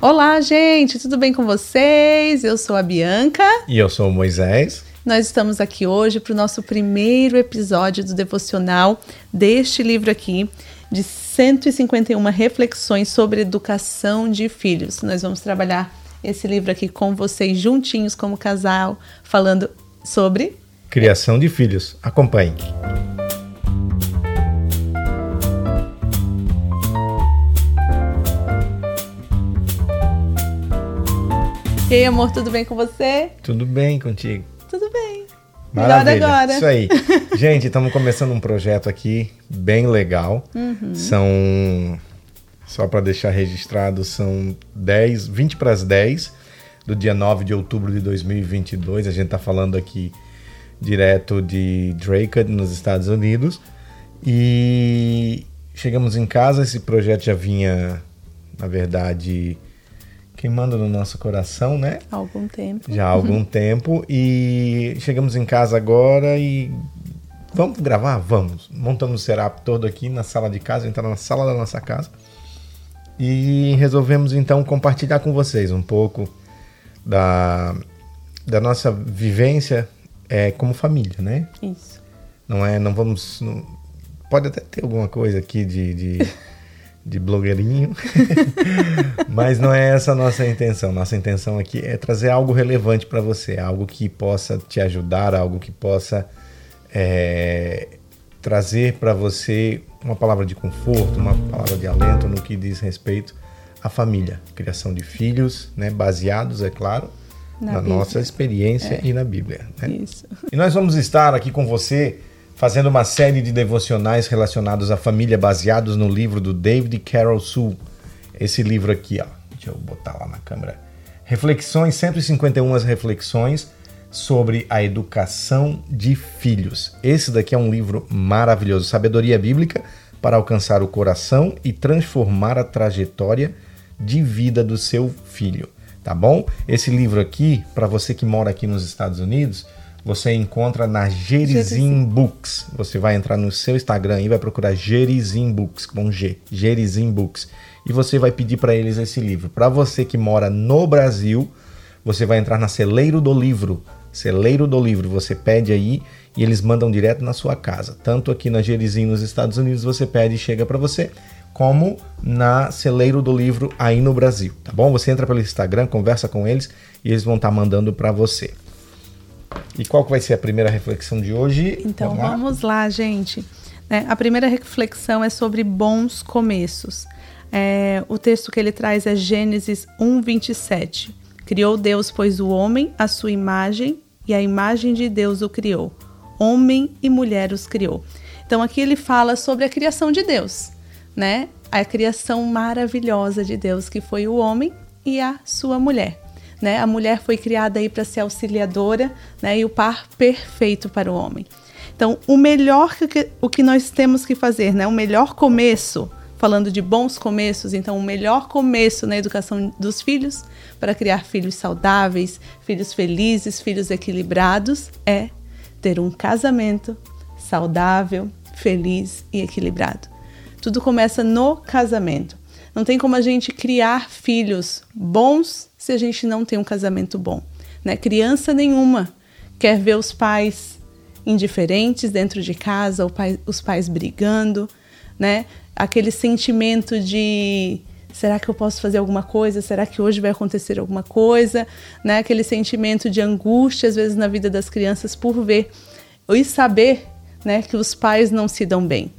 Olá, gente, tudo bem com vocês? Eu sou a Bianca. E eu sou o Moisés. Nós estamos aqui hoje para o nosso primeiro episódio do devocional deste livro aqui, de 151 reflexões sobre educação de filhos. Nós vamos trabalhar esse livro aqui com vocês juntinhos como casal, falando sobre criação de filhos. Acompanhe. E aí, amor, tudo bem com você? Tudo bem contigo? Tudo bem. Maravilha. Melhor agora. Isso aí. Gente, estamos começando um projeto aqui bem legal. Uhum. São, só para deixar registrado, são 10, 20 para as 10 do dia 9 de outubro de 2022. A gente está falando aqui direto de Drake, nos Estados Unidos. E chegamos em casa, esse projeto já vinha, na verdade, queimando no nosso coração, né? Há algum tempo. Já há algum tempo. E chegamos em casa agora e vamos gravar? Vamos. Montamos o setup todo aqui na sala de casa, entrar na sala da nossa casa. E resolvemos então compartilhar com vocês um pouco da, da nossa vivência é, como família, né? Isso. Não é, não vamos. Não, pode até ter alguma coisa aqui de, de de blogueirinho, mas não é essa a nossa intenção. Nossa intenção aqui é trazer algo relevante para você, algo que possa te ajudar, algo que possa é, trazer para você uma palavra de conforto, uma palavra de alento no que diz respeito à família, criação de filhos, né, baseados, é claro, na, na nossa experiência é. e na Bíblia. Né? Isso. E nós vamos estar aqui com você fazendo uma série de devocionais relacionados à família baseados no livro do David Carroll Sul. Esse livro aqui, ó. Deixa eu botar lá na câmera. Reflexões, 151 reflexões sobre a educação de filhos. Esse daqui é um livro maravilhoso, sabedoria bíblica para alcançar o coração e transformar a trajetória de vida do seu filho, tá bom? Esse livro aqui, para você que mora aqui nos Estados Unidos, você encontra na Gerizim Books. Você vai entrar no seu Instagram e vai procurar Gerizim Books com G, Gerizim Books. E você vai pedir para eles esse livro. Para você que mora no Brasil, você vai entrar na Celeiro do Livro. Celeiro do Livro, você pede aí e eles mandam direto na sua casa. Tanto aqui na Gerizim nos Estados Unidos você pede e chega para você, como na Celeiro do Livro aí no Brasil, tá bom? Você entra pelo Instagram, conversa com eles e eles vão estar tá mandando para você. E qual que vai ser a primeira reflexão de hoje? Então vamos lá, vamos lá gente. É, a primeira reflexão é sobre bons começos. É, o texto que ele traz é Gênesis 1:27. Criou Deus, pois o homem, a sua imagem, e a imagem de Deus o criou. Homem e mulher os criou. Então aqui ele fala sobre a criação de Deus, né? A criação maravilhosa de Deus que foi o homem e a sua mulher. Né? A mulher foi criada aí para ser auxiliadora né? e o par perfeito para o homem. Então, o melhor que, o que nós temos que fazer, né? o melhor começo, falando de bons começos, então, o melhor começo na educação dos filhos, para criar filhos saudáveis, filhos felizes, filhos equilibrados, é ter um casamento saudável, feliz e equilibrado. Tudo começa no casamento. Não tem como a gente criar filhos bons se a gente não tem um casamento bom. Né? Criança nenhuma quer ver os pais indiferentes dentro de casa, pai, os pais brigando, né? Aquele sentimento de será que eu posso fazer alguma coisa? Será que hoje vai acontecer alguma coisa? Né? Aquele sentimento de angústia às vezes na vida das crianças por ver e saber, né, que os pais não se dão bem.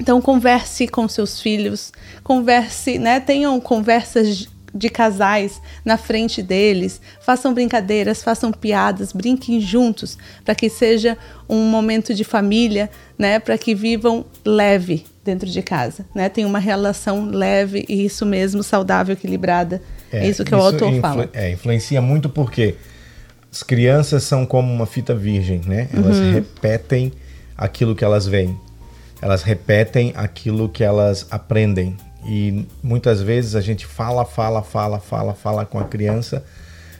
Então converse com seus filhos, converse, né? Tenham conversas de casais na frente deles, façam brincadeiras, façam piadas, brinquem juntos, para que seja um momento de família, né? Para que vivam leve dentro de casa, né? Tem uma relação leve e isso mesmo saudável, equilibrada. É, é isso que isso o autor fala. É, influencia muito porque as crianças são como uma fita virgem, né? Elas uhum. repetem aquilo que elas veem elas repetem aquilo que elas aprendem. E muitas vezes a gente fala, fala, fala, fala, fala com a criança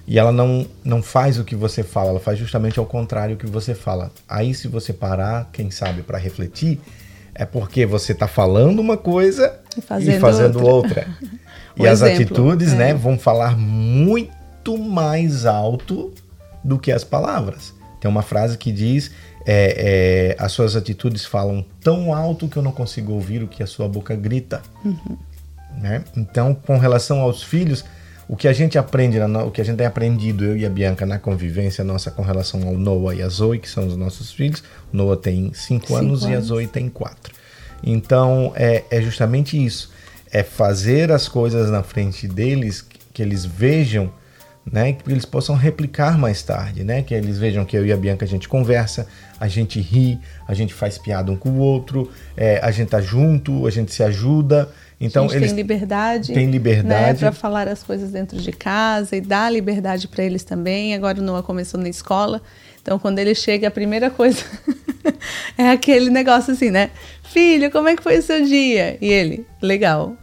e ela não, não faz o que você fala, ela faz justamente ao contrário do que você fala. Aí, se você parar, quem sabe, para refletir, é porque você está falando uma coisa e fazendo, e fazendo outra. outra. e as exemplo, atitudes, né, é. né, vão falar muito mais alto do que as palavras. Tem uma frase que diz: é, é, as suas atitudes falam tão alto que eu não consigo ouvir o que a sua boca grita. Uhum. Né? Então, com relação aos filhos, o que a gente aprende, o que a gente tem aprendido, eu e a Bianca, na convivência nossa com relação ao Noah e a Zoe, que são os nossos filhos. O Noah tem 5 anos, anos, e a Zoe tem 4. Então, é, é justamente isso. É fazer as coisas na frente deles, que eles vejam né, que eles possam replicar mais tarde, né, que eles vejam que eu e a Bianca a gente conversa, a gente ri, a gente faz piada um com o outro, é, a gente tá junto, a gente se ajuda, então a gente eles têm liberdade, tem liberdade né, para falar as coisas dentro de casa e dar liberdade para eles também. Agora o Noah começou na escola, então quando ele chega a primeira coisa é aquele negócio assim, né? Filho, como é que foi o seu dia? E ele, legal.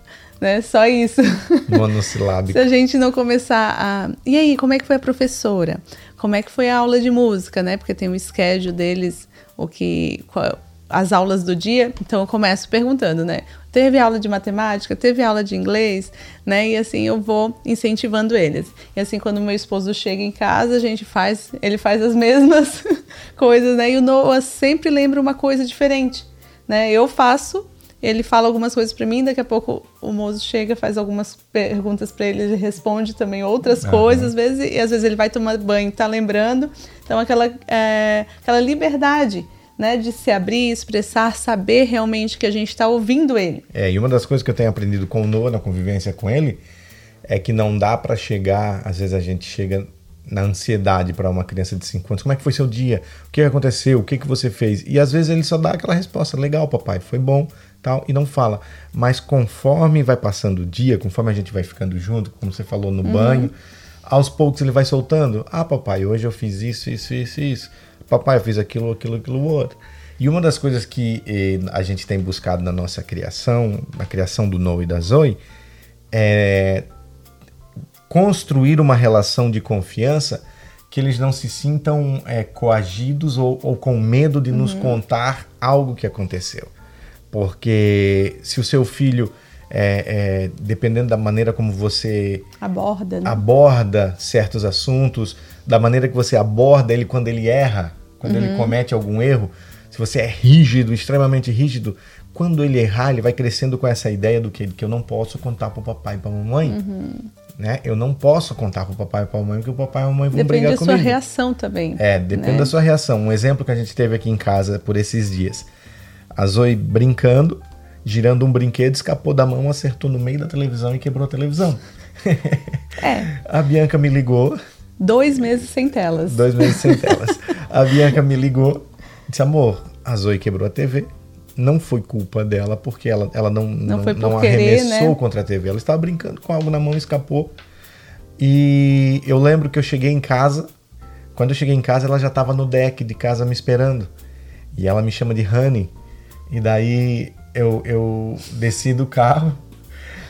Né? Só isso. Monossilábico. Se a gente não começar a. E aí, como é que foi a professora? Como é que foi a aula de música, né? Porque tem o schedule deles, o que. Qual, as aulas do dia, então eu começo perguntando, né? Teve aula de matemática, teve aula de inglês, né? E assim eu vou incentivando eles. E assim quando meu esposo chega em casa, a gente faz, ele faz as mesmas coisas, né? E o Noah sempre lembra uma coisa diferente, né? Eu faço, ele fala algumas coisas para mim, daqui a pouco o moço chega, faz algumas perguntas para ele, ele responde também outras uhum. coisas, às vezes, e às vezes ele vai tomar banho, tá lembrando. Então aquela é, aquela liberdade né, de se abrir, expressar, saber realmente que a gente está ouvindo ele. É, e uma das coisas que eu tenho aprendido com o Noah na convivência com ele é que não dá para chegar, às vezes a gente chega na ansiedade para uma criança de 5 anos. Como é que foi seu dia? O que aconteceu? O que, que você fez? E às vezes ele só dá aquela resposta: legal, papai, foi bom, tal, e não fala. Mas conforme vai passando o dia, conforme a gente vai ficando junto, como você falou no uhum. banho, aos poucos ele vai soltando: ah, papai, hoje eu fiz isso, isso, isso, isso papai, eu fiz aquilo, aquilo, aquilo outro. E uma das coisas que eh, a gente tem buscado na nossa criação, na criação do Noah e da Zoe, é construir uma relação de confiança que eles não se sintam é, coagidos ou, ou, com medo de uhum. nos contar algo que aconteceu. Porque se o seu filho, é, é, dependendo da maneira como você aborda, né? aborda certos assuntos, da maneira que você aborda ele quando ele erra, quando uhum. ele comete algum erro, se você é rígido, extremamente rígido, quando ele errar, ele vai crescendo com essa ideia do que, que eu não posso contar para o papai e para a mamãe. Uhum. Né? Eu não posso contar para o papai e para a mamãe porque o papai e a mamãe vão depende brigar comigo. Depende da sua reação também. É, depende né? da sua reação. Um exemplo que a gente teve aqui em casa por esses dias. A Zoe brincando, girando um brinquedo, escapou da mão, acertou no meio da televisão e quebrou a televisão. É. a Bianca me ligou Dois meses sem telas. Dois meses sem telas. A Bianca me ligou, disse: amor, a Zoe quebrou a TV. Não foi culpa dela, porque ela, ela não, não, não, não querer, arremessou né? contra a TV. Ela estava brincando com algo na mão e escapou. E eu lembro que eu cheguei em casa. Quando eu cheguei em casa, ela já estava no deck de casa me esperando. E ela me chama de Honey. E daí eu, eu desci do carro.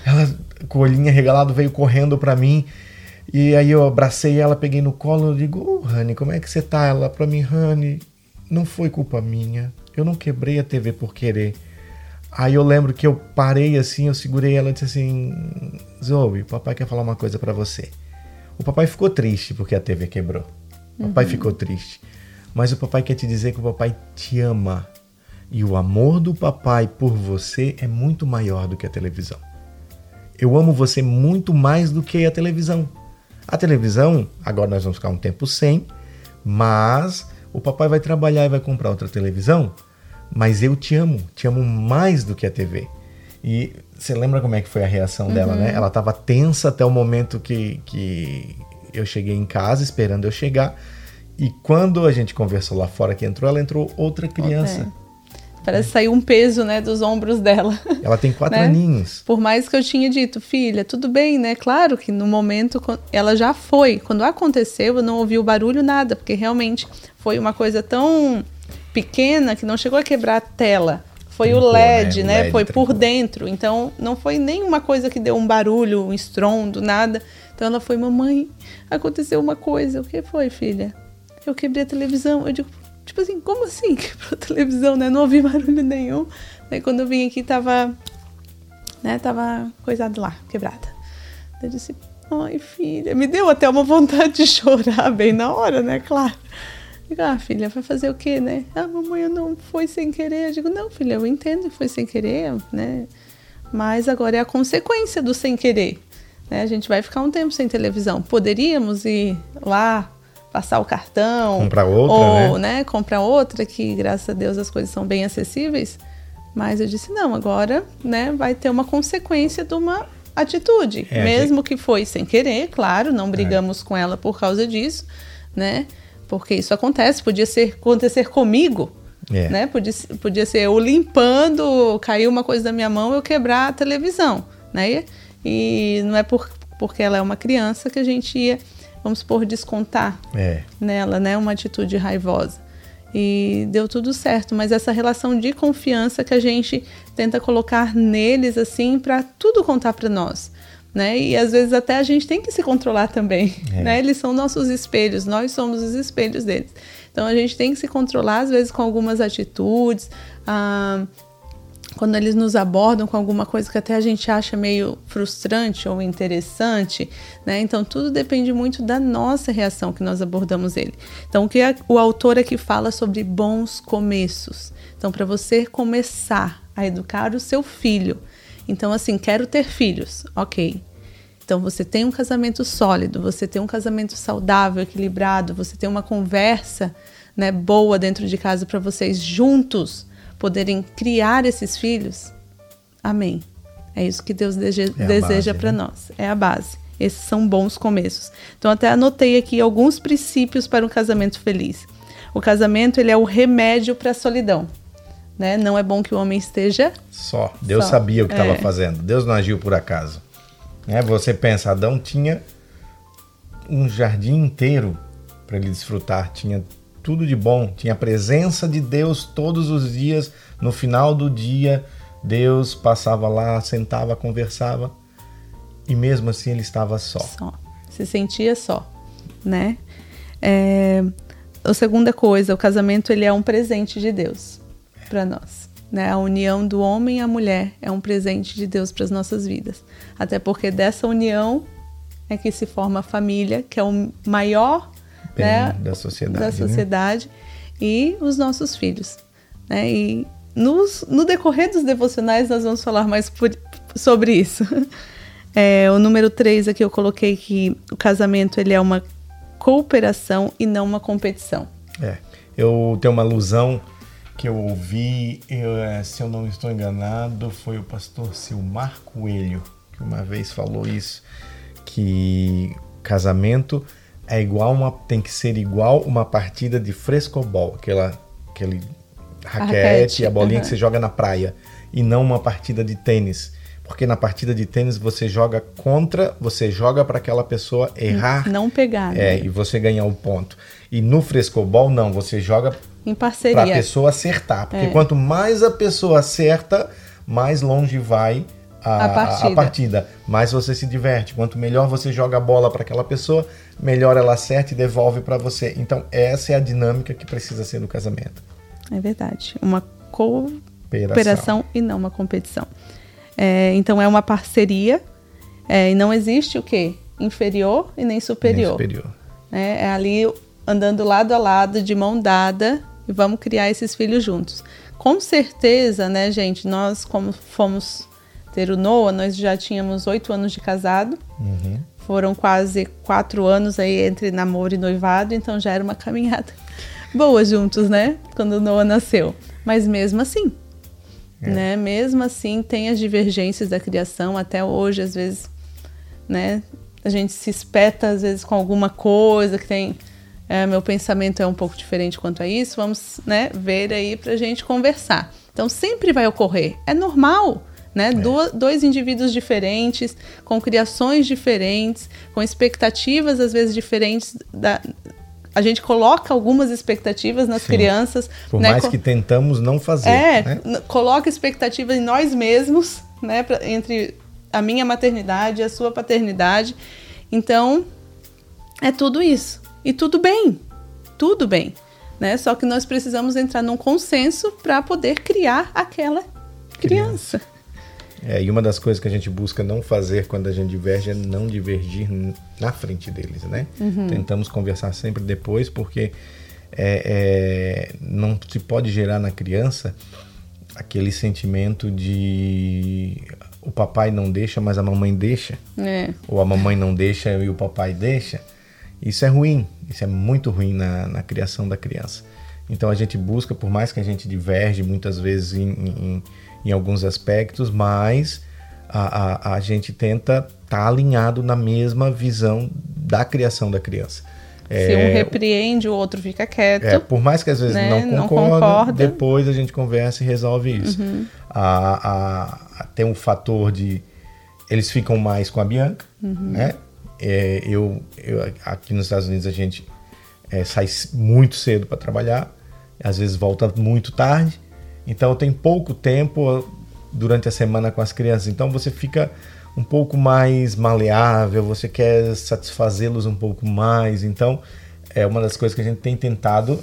Ela, com o olhinho regalado, veio correndo para mim e aí eu abracei ela, peguei no colo e digo, oh, Rani, como é que você tá? Ela pra mim, Rani, não foi culpa minha. Eu não quebrei a TV por querer. Aí eu lembro que eu parei assim, eu segurei ela e disse assim, Zoe, o papai quer falar uma coisa para você. O papai ficou triste porque a TV quebrou. O papai uhum. ficou triste. Mas o papai quer te dizer que o papai te ama. E o amor do papai por você é muito maior do que a televisão. Eu amo você muito mais do que a televisão. A televisão, agora nós vamos ficar um tempo sem, mas o papai vai trabalhar e vai comprar outra televisão, mas eu te amo, te amo mais do que a TV. E você lembra como é que foi a reação uhum. dela, né? Ela estava tensa até o momento que, que eu cheguei em casa, esperando eu chegar. E quando a gente conversou lá fora que entrou, ela entrou outra criança. Okay. Parece sair um peso, né, dos ombros dela. Ela tem quatro né? aninhos. Por mais que eu tinha dito, filha, tudo bem, né? Claro que no momento ela já foi. Quando aconteceu, eu não ouvi o barulho nada, porque realmente foi uma coisa tão pequena que não chegou a quebrar a tela. Foi o LED, né? LED foi por dentro. Então não foi nenhuma coisa que deu um barulho, um estrondo, nada. Então ela foi, mamãe, aconteceu uma coisa. O que foi, filha? Eu quebrei a televisão. Eu digo, Tipo assim, como assim quebrou a televisão, né? Não ouvi barulho nenhum. Daí quando eu vim aqui tava, né, tava coisado lá, quebrada. Eu disse, ai filha, me deu até uma vontade de chorar bem na hora, né? Claro. Digo, ah, filha, vai fazer o quê, né? Ah, mamãe, eu não foi sem querer. Eu digo, não, filha, eu entendo que foi sem querer, né? Mas agora é a consequência do sem querer. Né? A gente vai ficar um tempo sem televisão. Poderíamos ir lá passar o cartão. Comprar outra, ou, né? né? Comprar outra, que graças a Deus as coisas são bem acessíveis. Mas eu disse, não, agora né, vai ter uma consequência de uma atitude. É, mesmo gente... que foi sem querer, claro, não brigamos é. com ela por causa disso, né? Porque isso acontece, podia ser acontecer comigo, é. né? Podia, podia ser eu limpando, caiu uma coisa da minha mão, eu quebrar a televisão, né? E não é por, porque ela é uma criança que a gente ia, vamos supor, descontar é. nela, né? Uma atitude raivosa. E deu tudo certo, mas essa relação de confiança que a gente tenta colocar neles, assim, para tudo contar para nós né? E às vezes até a gente tem que se controlar também, é. né? Eles são nossos espelhos, nós somos os espelhos deles. Então a gente tem que se controlar às vezes com algumas atitudes, ah, quando eles nos abordam com alguma coisa que até a gente acha meio frustrante ou interessante, né? Então tudo depende muito da nossa reação que nós abordamos ele. Então o que o autor aqui fala sobre bons começos. Então para você começar a educar o seu filho, então, assim, quero ter filhos, ok. Então, você tem um casamento sólido, você tem um casamento saudável, equilibrado, você tem uma conversa né, boa dentro de casa para vocês juntos poderem criar esses filhos. Amém. É isso que Deus deseja, é deseja para né? nós. É a base. Esses são bons começos. Então, até anotei aqui alguns princípios para um casamento feliz. O casamento ele é o remédio para a solidão. Né? Não é bom que o homem esteja só. Deus só. sabia o que estava é. fazendo. Deus não agiu por acaso. Né? Você pensa, Adão tinha um jardim inteiro para ele desfrutar, tinha tudo de bom, tinha a presença de Deus todos os dias. No final do dia, Deus passava lá, sentava, conversava e mesmo assim ele estava só. Só. Se sentia só, né? É... A segunda coisa, o casamento ele é um presente de Deus para nós. Né? A união do homem e a mulher é um presente de Deus para as nossas vidas. Até porque dessa união é que se forma a família, que é o maior né, da sociedade, da sociedade né? e os nossos filhos. Né? E nos, no decorrer dos devocionais nós vamos falar mais por, sobre isso. É, o número 3 aqui eu coloquei que o casamento ele é uma cooperação e não uma competição. É, eu tenho uma alusão que eu ouvi, eu, é, se eu não estou enganado, foi o pastor Silmar Coelho que uma vez falou isso, que casamento é igual uma tem que ser igual uma partida de frescobol, aquela aquele raquete, raquete a bolinha uhum. que você joga na praia e não uma partida de tênis. Porque na partida de tênis você joga contra, você joga para aquela pessoa errar. Não pegar. Né? É, e você ganhar o um ponto. E no frescobol, não, você joga em parceria. Para a pessoa acertar. Porque é. quanto mais a pessoa acerta, mais longe vai a, a, partida. a, partida. Mais você se diverte. Quanto melhor você joga a bola para aquela pessoa, melhor ela acerta e devolve para você. Então, essa é a dinâmica que precisa ser no casamento. É verdade. Uma cooperação e não uma competição. É, então, é uma parceria é, e não existe o quê? Inferior e nem superior. Nem superior. É, é ali andando lado a lado, de mão dada, e vamos criar esses filhos juntos. Com certeza, né, gente? Nós, como fomos ter o Noah, nós já tínhamos oito anos de casado. Uhum. Foram quase quatro anos aí entre namoro e noivado, então já era uma caminhada boa juntos, né? Quando o Noah nasceu. Mas mesmo assim, é. né? Mesmo assim, tem as divergências da criação até hoje, às vezes, né? A gente se espeta às vezes com alguma coisa que tem é, meu pensamento é um pouco diferente quanto a isso, vamos né, ver aí para gente conversar. Então sempre vai ocorrer, é normal. Né? É. Do, dois indivíduos diferentes, com criações diferentes, com expectativas às vezes diferentes. Da, a gente coloca algumas expectativas nas Sim. crianças. Por né? mais que tentamos não fazer. É, né? coloca expectativas em nós mesmos, né? Pra, entre a minha maternidade e a sua paternidade. Então, é tudo isso. E tudo bem, tudo bem. Né? Só que nós precisamos entrar num consenso para poder criar aquela criança. É, e uma das coisas que a gente busca não fazer quando a gente diverge é não divergir na frente deles, né? Uhum. Tentamos conversar sempre depois, porque é, é, não se pode gerar na criança aquele sentimento de o papai não deixa, mas a mamãe deixa. É. Ou a mamãe não deixa e o papai deixa. Isso é ruim, isso é muito ruim na, na criação da criança. Então a gente busca, por mais que a gente diverge muitas vezes em, em, em alguns aspectos, mas a, a, a gente tenta estar tá alinhado na mesma visão da criação da criança. Se é, um repreende, o outro fica quieto. É, por mais que às vezes né? não, concorda, não, concorda, depois a gente conversa e resolve isso. Uhum. A, tem um fator de eles ficam mais com a Bianca, uhum. né? É, eu, eu, aqui nos Estados Unidos a gente é, sai muito cedo para trabalhar, às vezes volta muito tarde, então tenho pouco tempo durante a semana com as crianças, então você fica um pouco mais maleável, você quer satisfazê-los um pouco mais, então é uma das coisas que a gente tem tentado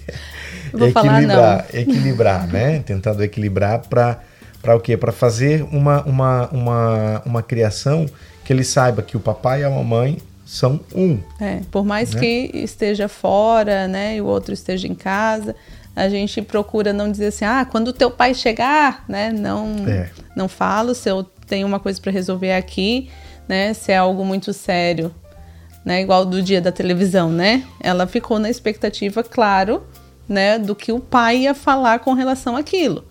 equilibrar, equilibrar, né? Tentando equilibrar para para o quê? Para fazer uma, uma, uma, uma criação que ele saiba que o papai e a mamãe são um. É, por mais né? que esteja fora, né, e o outro esteja em casa, a gente procura não dizer assim, ah, quando o teu pai chegar, né, não, é. não falo, se eu tenho uma coisa para resolver aqui, né, se é algo muito sério, né, igual do dia da televisão, né, ela ficou na expectativa, claro, né, do que o pai ia falar com relação àquilo.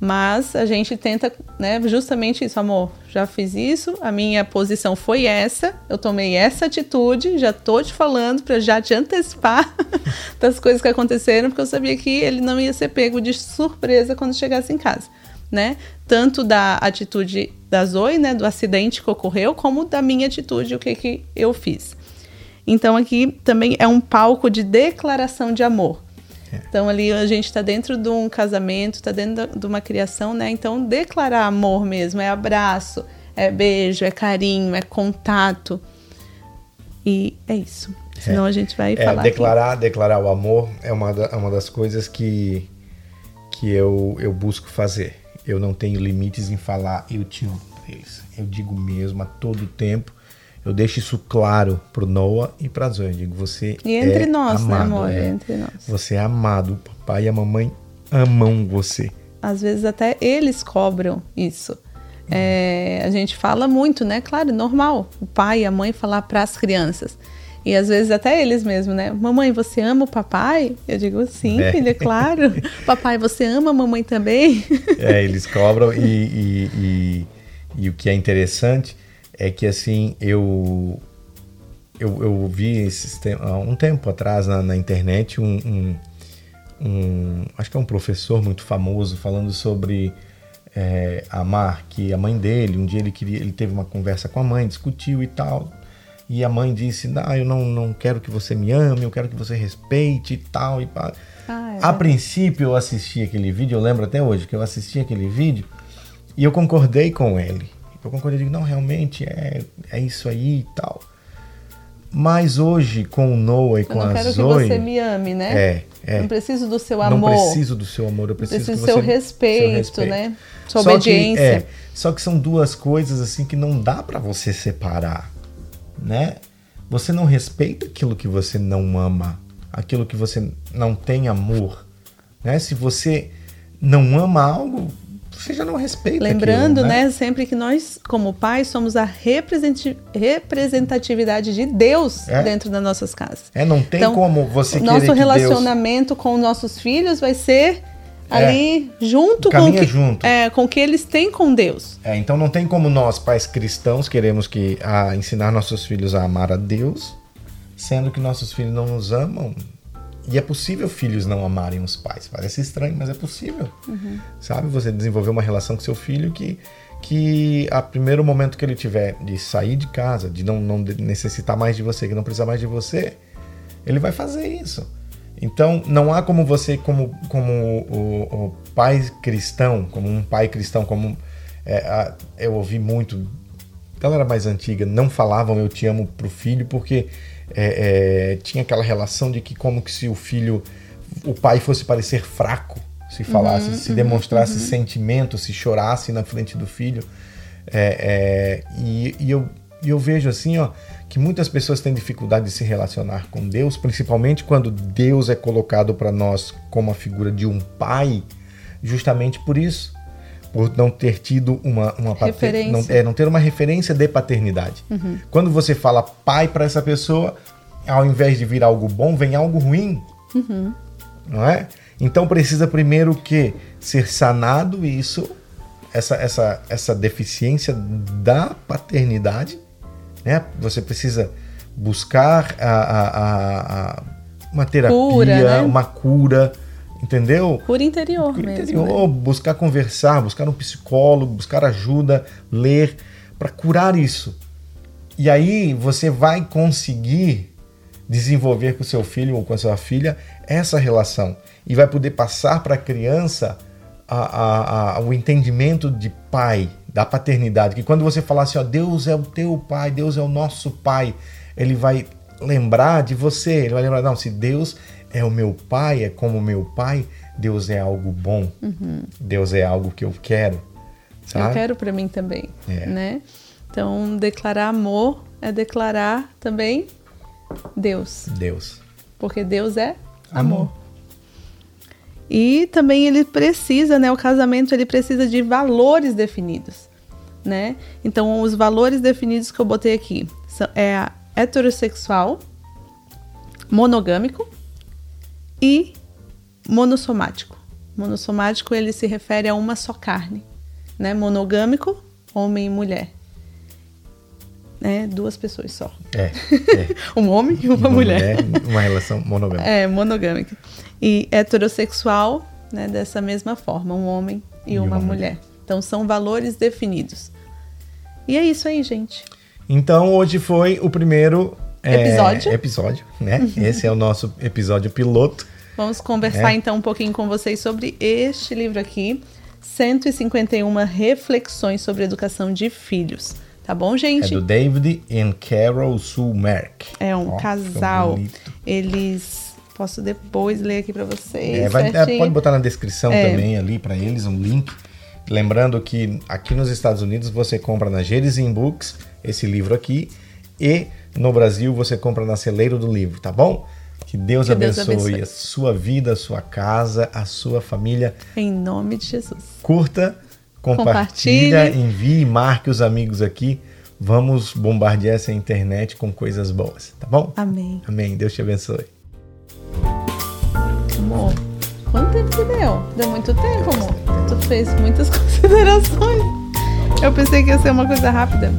Mas a gente tenta, né, justamente isso, amor. Já fiz isso, a minha posição foi essa, eu tomei essa atitude, já tô te falando para já te antecipar das coisas que aconteceram, porque eu sabia que ele não ia ser pego de surpresa quando chegasse em casa, né? Tanto da atitude da Zoe, né, do acidente que ocorreu, como da minha atitude, o que que eu fiz. Então aqui também é um palco de declaração de amor. Então ali a gente está dentro de um casamento, está dentro de uma criação, né? Então declarar amor mesmo é abraço, é beijo, é carinho, é contato. E é isso. Senão é. a gente vai é, falar. Declarar, aqui. declarar o amor é uma, da, é uma das coisas que, que eu, eu busco fazer. Eu não tenho limites em falar eu te amo. Eu digo mesmo a todo tempo eu deixo isso claro pro Noah e pra Zoe. Eu digo, você e entre é nós, né, amado, né, amor? É. Entre nós. Você é amado. O papai e a mamãe amam você. Às vezes até eles cobram isso. É, a gente fala muito, né? Claro, normal. O pai e a mãe falar para as crianças. E às vezes até eles mesmos, né? Mamãe, você ama o papai? Eu digo, sim, é. filha, claro. papai, você ama a mamãe também? É, eles cobram e, e, e, e o que é interessante é que assim, eu eu, eu vi há um tempo atrás na, na internet um, um, um, acho que é um professor muito famoso falando sobre é, amar, que a mãe dele, um dia ele queria, ele teve uma conversa com a mãe, discutiu e tal, e a mãe disse, não, eu não, não quero que você me ame, eu quero que você respeite e tal, e ah, é. A princípio eu assisti aquele vídeo, eu lembro até hoje que eu assisti aquele vídeo, e eu concordei com ele, eu concordo, eu digo, não, realmente é, é isso aí e tal. Mas hoje, com o Noah e com a Zoe... Eu quero que você me ame, né? É, é. Não preciso do seu amor. Não preciso do seu amor, eu preciso, preciso do seu, respeito, seu respeito, né? Sua só obediência. Que, é, só que são duas coisas assim que não dá para você separar, né? Você não respeita aquilo que você não ama, aquilo que você não tem amor, né? Se você não ama algo, você já não respeita Lembrando, aquilo, né? né? sempre que nós, como pais, somos a representatividade de Deus é. dentro das nossas casas. É, não tem então, como você querer Nosso relacionamento Deus... com nossos filhos vai ser é. ali junto com, que, junto. É, com o que eles têm com Deus. É, então não tem como nós, pais cristãos, queremos que a, ensinar nossos filhos a amar a Deus, sendo que nossos filhos não nos amam. E é possível filhos não amarem os pais. Parece estranho, mas é possível. Uhum. Sabe? Você desenvolver uma relação com seu filho que, que a primeiro momento que ele tiver de sair de casa, de não, não necessitar mais de você, que não precisar mais de você, ele vai fazer isso. Então, não há como você, como, como o, o pai cristão, como um pai cristão, como é, a, eu ouvi muito, galera mais antiga, não falavam eu te amo pro filho, porque é, é, tinha aquela relação de que como que se o filho, o pai fosse parecer fraco, se falasse, uhum, se demonstrasse uhum. sentimento, se chorasse na frente do filho. É, é, e, e, eu, eu vejo assim, ó, que muitas pessoas têm dificuldade de se relacionar com Deus, principalmente quando Deus é colocado para nós como a figura de um pai, justamente por isso por não ter tido uma, uma referência. Não, é, não ter uma referência de paternidade. Uhum. Quando você fala pai para essa pessoa, ao invés de vir algo bom, vem algo ruim. Uhum. Não é? Então precisa primeiro que ser sanado isso, essa, essa, essa deficiência da paternidade. Né? Você precisa buscar a, a, a, a uma terapia, cura, né? uma cura entendeu? Por interior Por mesmo. Interior, né? buscar conversar, buscar um psicólogo, buscar ajuda, ler, para curar isso. E aí você vai conseguir desenvolver com seu filho ou com a sua filha essa relação e vai poder passar para a criança o entendimento de pai, da paternidade. Que quando você falar assim, ó, Deus é o teu pai, Deus é o nosso pai, ele vai lembrar de você, ele vai lembrar, não, se Deus é o meu pai, é como meu pai, Deus é algo bom. Uhum. Deus é algo que eu quero. Sabe? Eu quero para mim também, é. né? Então, declarar amor é declarar também Deus. Deus. Porque Deus é amor. amor. E também ele precisa, né, o casamento ele precisa de valores definidos, né? Então, os valores definidos que eu botei aqui são é heterossexual, monogâmico, e monossomático. Monossomático ele se refere a uma só carne, né? Monogâmico, homem e mulher. Né? Duas pessoas só. É. é. um homem e uma, uma mulher. mulher. Uma relação monogâmica. É, monogâmica. E heterossexual, né? Dessa mesma forma, um homem e, e uma, uma mulher. mulher. Então são valores definidos. E é isso aí, gente. Então hoje foi o primeiro episódio. É, episódio, né? Esse é o nosso episódio piloto. Vamos conversar é. então um pouquinho com vocês sobre este livro aqui, 151 reflexões sobre educação de filhos. Tá bom, gente? É do David e Carol Sue Merck. É um oh, casal. Eles posso depois ler aqui para vocês. É, vai, é, pode botar na descrição é. também ali para eles um link. Lembrando que aqui nos Estados Unidos você compra na Gerizim Books esse livro aqui e no Brasil você compra na Celeiro do Livro, tá bom? Que Deus, que abençoe, Deus abençoe a sua vida, a sua casa, a sua família. Em nome de Jesus. Curta, compartilha, Compartilhe. envie, marque os amigos aqui. Vamos bombardear essa internet com coisas boas, tá bom? Amém. Amém. Deus te abençoe. Amor, quanto tempo que deu? Deu muito tempo, amor. Tu fez muitas considerações. Eu pensei que ia ser uma coisa rápida.